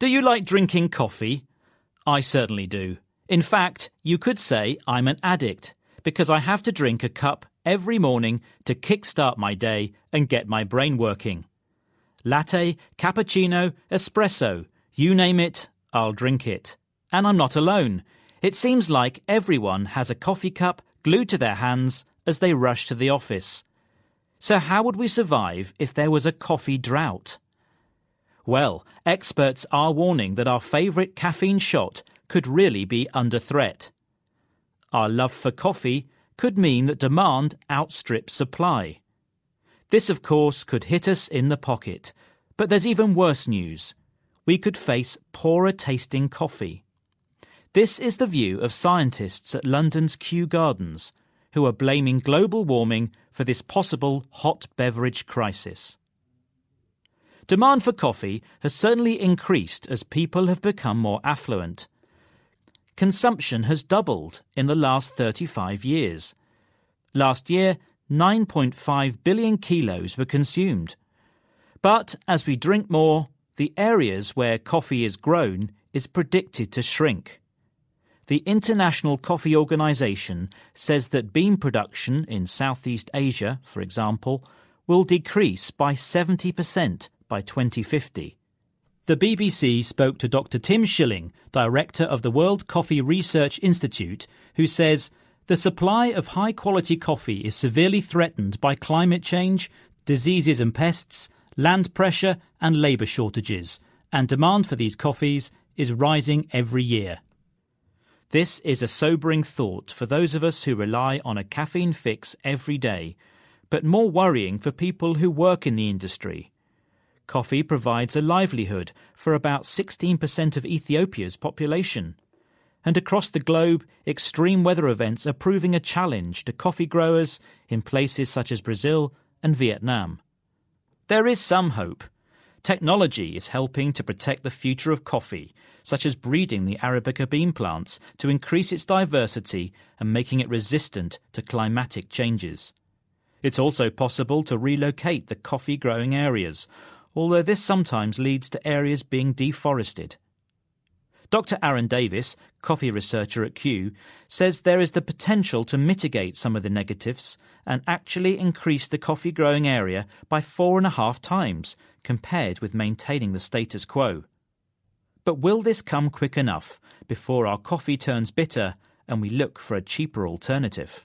Do you like drinking coffee? I certainly do. In fact, you could say I'm an addict because I have to drink a cup every morning to kickstart my day and get my brain working. Latte, cappuccino, espresso, you name it, I'll drink it. And I'm not alone. It seems like everyone has a coffee cup glued to their hands as they rush to the office. So, how would we survive if there was a coffee drought? Well, experts are warning that our favourite caffeine shot could really be under threat. Our love for coffee could mean that demand outstrips supply. This, of course, could hit us in the pocket, but there's even worse news. We could face poorer tasting coffee. This is the view of scientists at London's Kew Gardens, who are blaming global warming for this possible hot beverage crisis. Demand for coffee has certainly increased as people have become more affluent. Consumption has doubled in the last 35 years. Last year, 9.5 billion kilos were consumed. But as we drink more, the areas where coffee is grown is predicted to shrink. The International Coffee Organization says that bean production in Southeast Asia, for example, will decrease by 70% by 2050. The BBC spoke to Dr. Tim Schilling, director of the World Coffee Research Institute, who says the supply of high quality coffee is severely threatened by climate change, diseases and pests, land pressure, and labour shortages, and demand for these coffees is rising every year. This is a sobering thought for those of us who rely on a caffeine fix every day, but more worrying for people who work in the industry. Coffee provides a livelihood for about 16% of Ethiopia's population. And across the globe, extreme weather events are proving a challenge to coffee growers in places such as Brazil and Vietnam. There is some hope. Technology is helping to protect the future of coffee, such as breeding the Arabica bean plants to increase its diversity and making it resistant to climatic changes. It's also possible to relocate the coffee growing areas, although this sometimes leads to areas being deforested. Dr. Aaron Davis, coffee researcher at Kew, says there is the potential to mitigate some of the negatives and actually increase the coffee growing area by four and a half times compared with maintaining the status quo. But will this come quick enough before our coffee turns bitter and we look for a cheaper alternative?